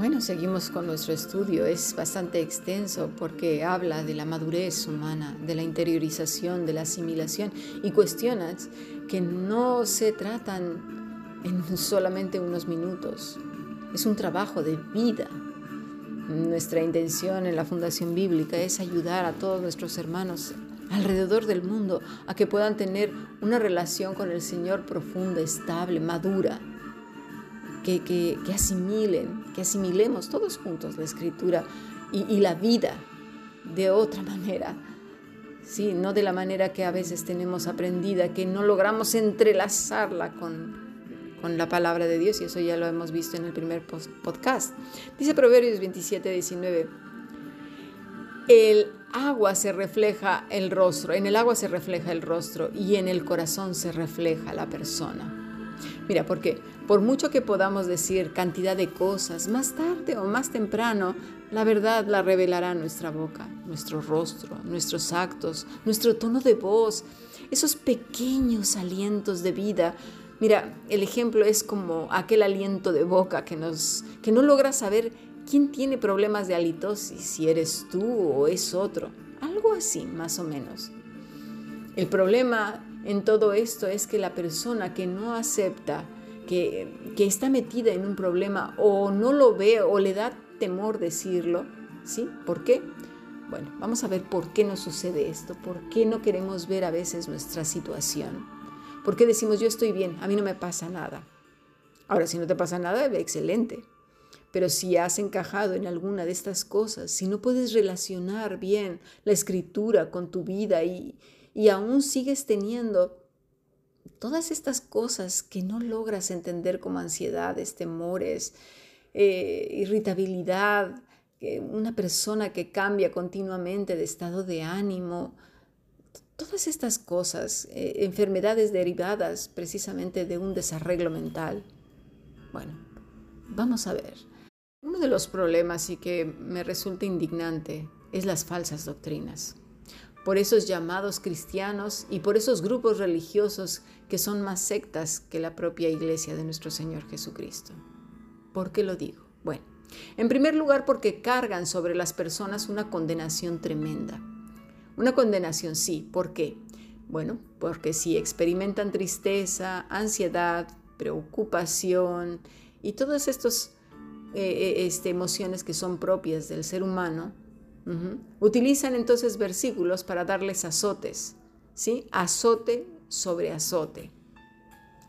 Bueno, seguimos con nuestro estudio. Es bastante extenso porque habla de la madurez humana, de la interiorización, de la asimilación y cuestiones que no se tratan en solamente unos minutos. Es un trabajo de vida. Nuestra intención en la Fundación Bíblica es ayudar a todos nuestros hermanos alrededor del mundo a que puedan tener una relación con el Señor profunda, estable, madura, que, asimilen, que asimilemos todos juntos la escritura y, la vida de otra manera. Sí, no de la manera que a veces tenemos aprendida, que no logramos entrelazarla con, con la palabra de Dios, y eso ya lo hemos visto en el primer podcast. Dice Proverbios 27, 19, el agua se refleja el rostro, en el agua se refleja el rostro y en el corazón se refleja la persona. Mira, porque por mucho que podamos decir cantidad de cosas, más tarde o más temprano, la verdad la revelará nuestra boca, nuestro rostro, nuestros actos, nuestro tono de voz, esos pequeños alientos de vida. Mira, el ejemplo es como aquel aliento de boca que, nos, que no logra saber quién tiene problemas de halitosis, si eres tú o es otro. Algo así, más o menos. El problema en todo esto es que la persona que no acepta que, está metida en un problema o no lo ve o le da temor decirlo, ¿sí? ¿Por qué? Bueno, vamos a ver por qué nos sucede esto, por qué no queremos ver a veces nuestra situación, por qué decimos yo estoy bien, a mí no me pasa nada. Ahora, si no te pasa nada, excelente. Pero si has encajado en alguna de estas cosas, si no puedes relacionar bien la escritura con tu vida y, y aún sigues teniendo todas estas cosas que no logras entender como ansiedades, temores, eh, irritabilidad, una persona que cambia continuamente de estado de ánimo, todas estas cosas, eh, enfermedades derivadas precisamente de un desarreglo mental. Bueno, vamos a ver. Uno de los problemas y que me resulta indignante es las falsas doctrinas por esos llamados cristianos y por esos grupos religiosos que son más sectas que la propia iglesia de nuestro Señor Jesucristo. ¿Por qué lo digo? Bueno, en primer lugar porque cargan sobre las personas una condenación tremenda. Una condenación sí, ¿por qué? Bueno, porque si experimentan tristeza, ansiedad, preocupación y todas estas eh, eh, este, emociones que son propias del ser humano, Utilizan entonces versículos para darles azotes, ¿sí? Azote sobre azote.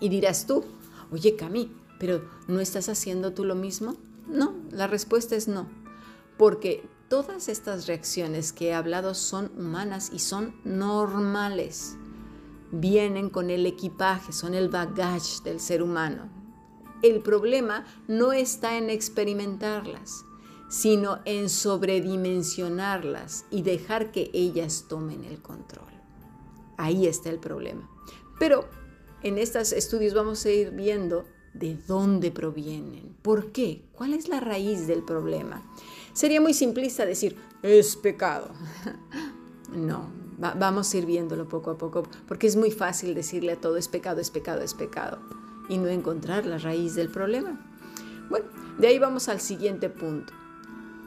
Y dirás tú, oye Cami, pero ¿no estás haciendo tú lo mismo? No, la respuesta es no, porque todas estas reacciones que he hablado son humanas y son normales. Vienen con el equipaje, son el bagage del ser humano. El problema no está en experimentarlas, sino en sobredimensionarlas y dejar que ellas tomen el control. Ahí está el problema. Pero en estos estudios vamos a ir viendo de dónde provienen, por qué, cuál es la raíz del problema. Sería muy simplista decir, es pecado. no, vamos a ir viéndolo poco a poco, porque es muy fácil decirle a todo, es pecado, es pecado, es pecado, y no encontrar la raíz del problema. Bueno, de ahí vamos al siguiente punto.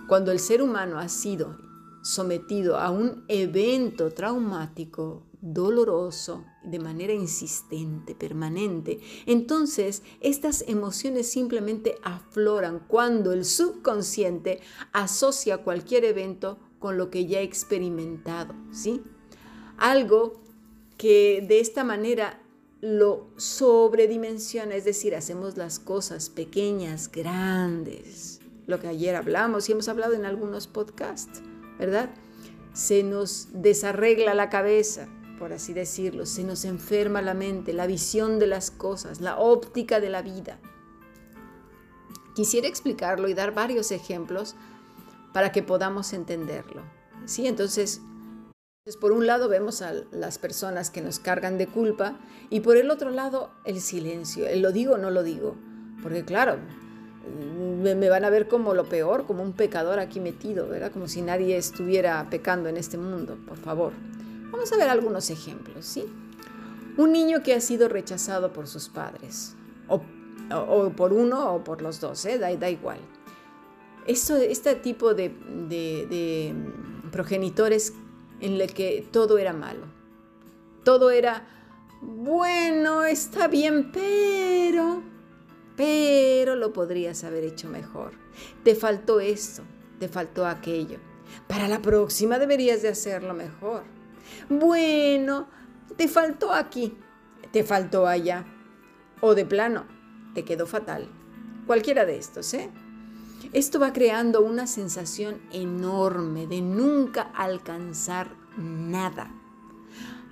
Cuando el ser humano ha sido sometido a un evento traumático, doloroso, de manera insistente, permanente, entonces estas emociones simplemente afloran cuando el subconsciente asocia cualquier evento con lo que ya ha experimentado, ¿sí? Algo que de esta manera lo sobredimensiona, es decir, hacemos las cosas pequeñas, grandes, lo que ayer hablamos y hemos hablado en algunos podcasts, ¿verdad? Se nos desarregla la cabeza, por así decirlo, se nos enferma la mente, la visión de las cosas, la óptica de la vida. Quisiera explicarlo y dar varios ejemplos para que podamos entenderlo. ¿Sí? Entonces, por un lado vemos a las personas que nos cargan de culpa y por el otro lado el silencio, el lo digo o no lo digo. Porque claro, me, van a ver como lo peor, como un pecador aquí metido, ¿verdad? Como si nadie estuviera pecando en este mundo, por favor. Vamos a ver algunos ejemplos, ¿sí? Un niño que ha sido rechazado por sus padres, o, por uno o por los dos, ¿eh? da, da igual. esto, este tipo de, de progenitores en el que todo era malo. Todo era, bueno, está bien, pero, pero lo podrías haber hecho mejor. Te faltó esto, te faltó aquello. Para la próxima deberías de hacerlo mejor. Bueno, te faltó aquí, te faltó allá. O de plano, te quedó fatal. Cualquiera de estos, ¿eh? Esto va creando una sensación enorme de nunca alcanzar nada.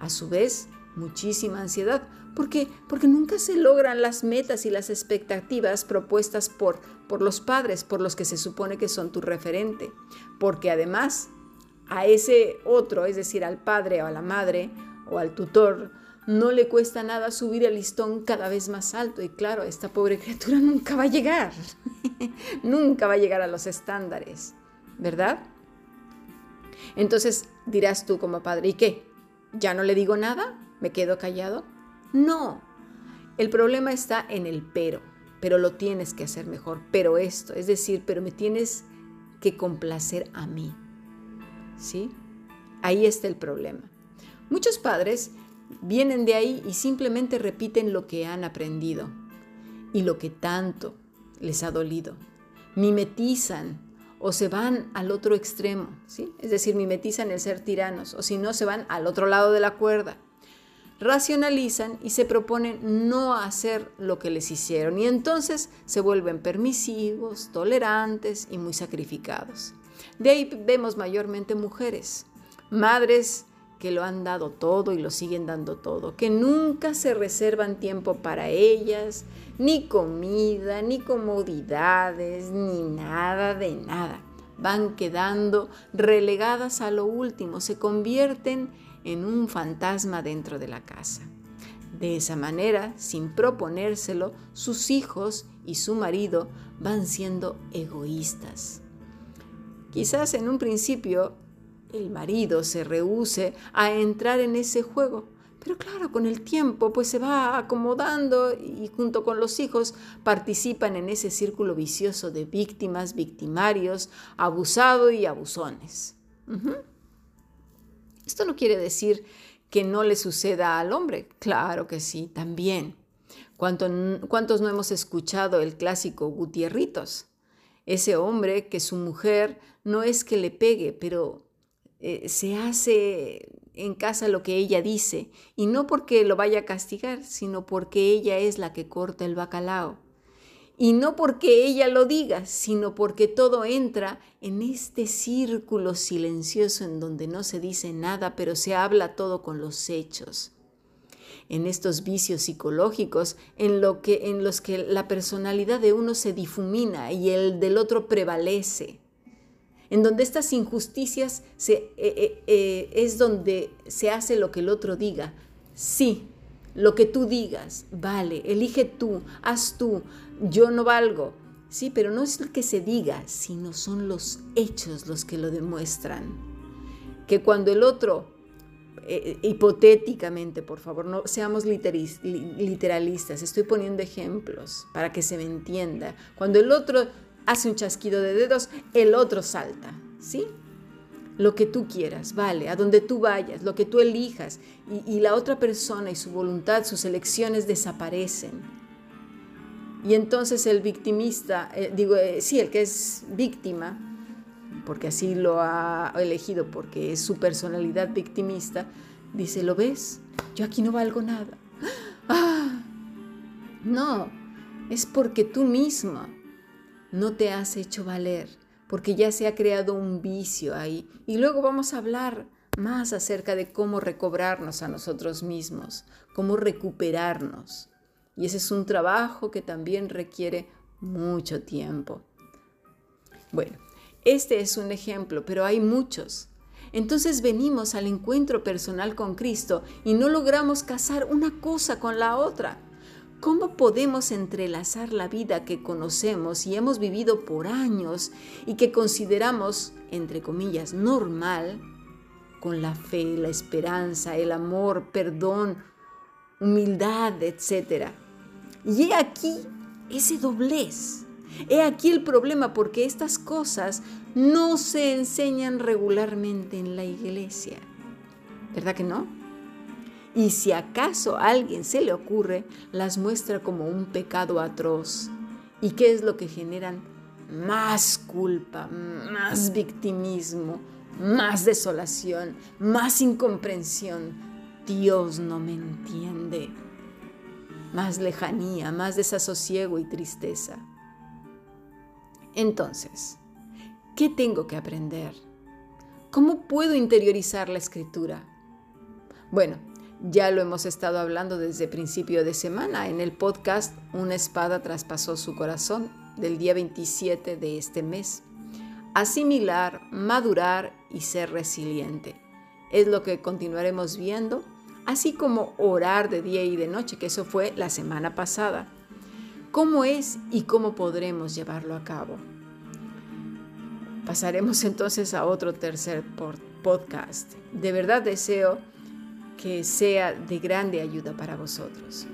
A su vez, muchísima ansiedad. ¿Por qué? Porque nunca se logran las metas y las expectativas propuestas por, por los padres, por los que se supone que son tu referente. Porque además a ese otro, es decir, al padre o a la madre o al tutor, no le cuesta nada subir el listón cada vez más alto. Y claro, esta pobre criatura nunca va a llegar. nunca va a llegar a los estándares, ¿verdad? Entonces dirás tú como padre, ¿y qué? ¿Ya no le digo nada? ¿Me quedo callado? No. El problema está en el pero, pero lo tienes que hacer mejor. Pero esto, es decir, pero me tienes que complacer a mí. ¿Sí? Ahí está el problema. Muchos padres vienen de ahí y simplemente repiten lo que han aprendido y lo que tanto les ha dolido. Mimetizan o se van al otro extremo, ¿sí? Es decir, mimetizan el ser tiranos o si no se van al otro lado de la cuerda. Racionalizan y se proponen no hacer lo que les hicieron y entonces se vuelven permisivos, tolerantes y muy sacrificados. De ahí vemos mayormente mujeres, madres que lo han dado todo y lo siguen dando todo, que nunca se reservan tiempo para ellas, ni comida, ni comodidades, ni nada de nada. Van quedando relegadas a lo último, se convierten en un fantasma dentro de la casa. De esa manera, sin proponérselo, sus hijos y su marido van siendo egoístas. Quizás en un principio el marido se rehúse a entrar en ese juego. Pero claro, con el tiempo pues se va acomodando y junto con los hijos participan en ese círculo vicioso de víctimas, victimarios, abusado y abusones. Esto no quiere decir que no le suceda al hombre. Claro que sí, también. ¿Cuántos no hemos escuchado el clásico Gutierritos? Ese hombre que su mujer no es que le pegue, pero eh, se hace en casa lo que ella dice, y no porque lo vaya a castigar, sino porque ella es la que corta el bacalao. Y no porque ella lo diga, sino porque todo entra en este círculo silencioso en donde no se dice nada, pero se habla todo con los hechos. En estos vicios psicológicos en, lo que, en los que la personalidad de uno se difumina y el del otro prevalece en donde estas injusticias se, eh, eh, eh, es donde se hace lo que el otro diga. Sí, lo que tú digas, vale, elige tú, haz tú, yo no valgo. Sí, pero no es lo que se diga, sino son los hechos los que lo demuestran. Que cuando el otro, hipotéticamente, por favor, no seamos literalistas, estoy poniendo ejemplos para que se me entienda. Cuando el otro hace un chasquido de dedos, el otro salta, ¿sí? Lo que tú quieras, vale, a donde tú vayas, lo que tú elijas, y, la otra persona y su voluntad, sus elecciones desaparecen. Y entonces el victimista, eh, digo, eh, sí, el que es víctima, porque así lo ha elegido, porque es su personalidad victimista, dice, ¿lo ves? Yo aquí no valgo nada. ¡Ah! No, es porque tú misma no te has hecho valer, porque ya se ha creado un vicio ahí. Y luego vamos a hablar más acerca de cómo recobrarnos a nosotros mismos, cómo recuperarnos. Y ese es un trabajo que también requiere mucho tiempo. Bueno, este es un ejemplo, pero hay muchos. Entonces venimos al encuentro personal con Cristo y no logramos casar una cosa con la otra. ¿Cómo podemos entrelazar la vida que conocemos y hemos vivido por años y que consideramos, entre comillas, normal, con la fe, la esperanza, el amor, perdón, humildad, etc. Y he aquí ese doblez, He aquí el problema porque estas cosas no se enseñan regularmente en la iglesia. ¿Verdad que no? Y si acaso a alguien se le ocurre, las muestra como un pecado atroz. ¿Y qué es lo que generan? Más culpa, más victimismo, más desolación, más incomprensión. Dios no me entiende. Más lejanía, más desasosiego y tristeza. Entonces, ¿qué tengo que aprender? ¿Cómo puedo interiorizar la escritura? Bueno, ya lo hemos estado hablando desde principio de semana en el podcast Una espada traspasó su corazón del día 27 de este mes. Asimilar, madurar y ser resiliente. Es lo que continuaremos viendo, así como orar de día y de noche, que eso fue la semana pasada. ¿Cómo es y cómo podremos llevarlo a cabo? Pasaremos entonces a otro tercer podcast. De verdad deseo que sea de grande ayuda para vosotros.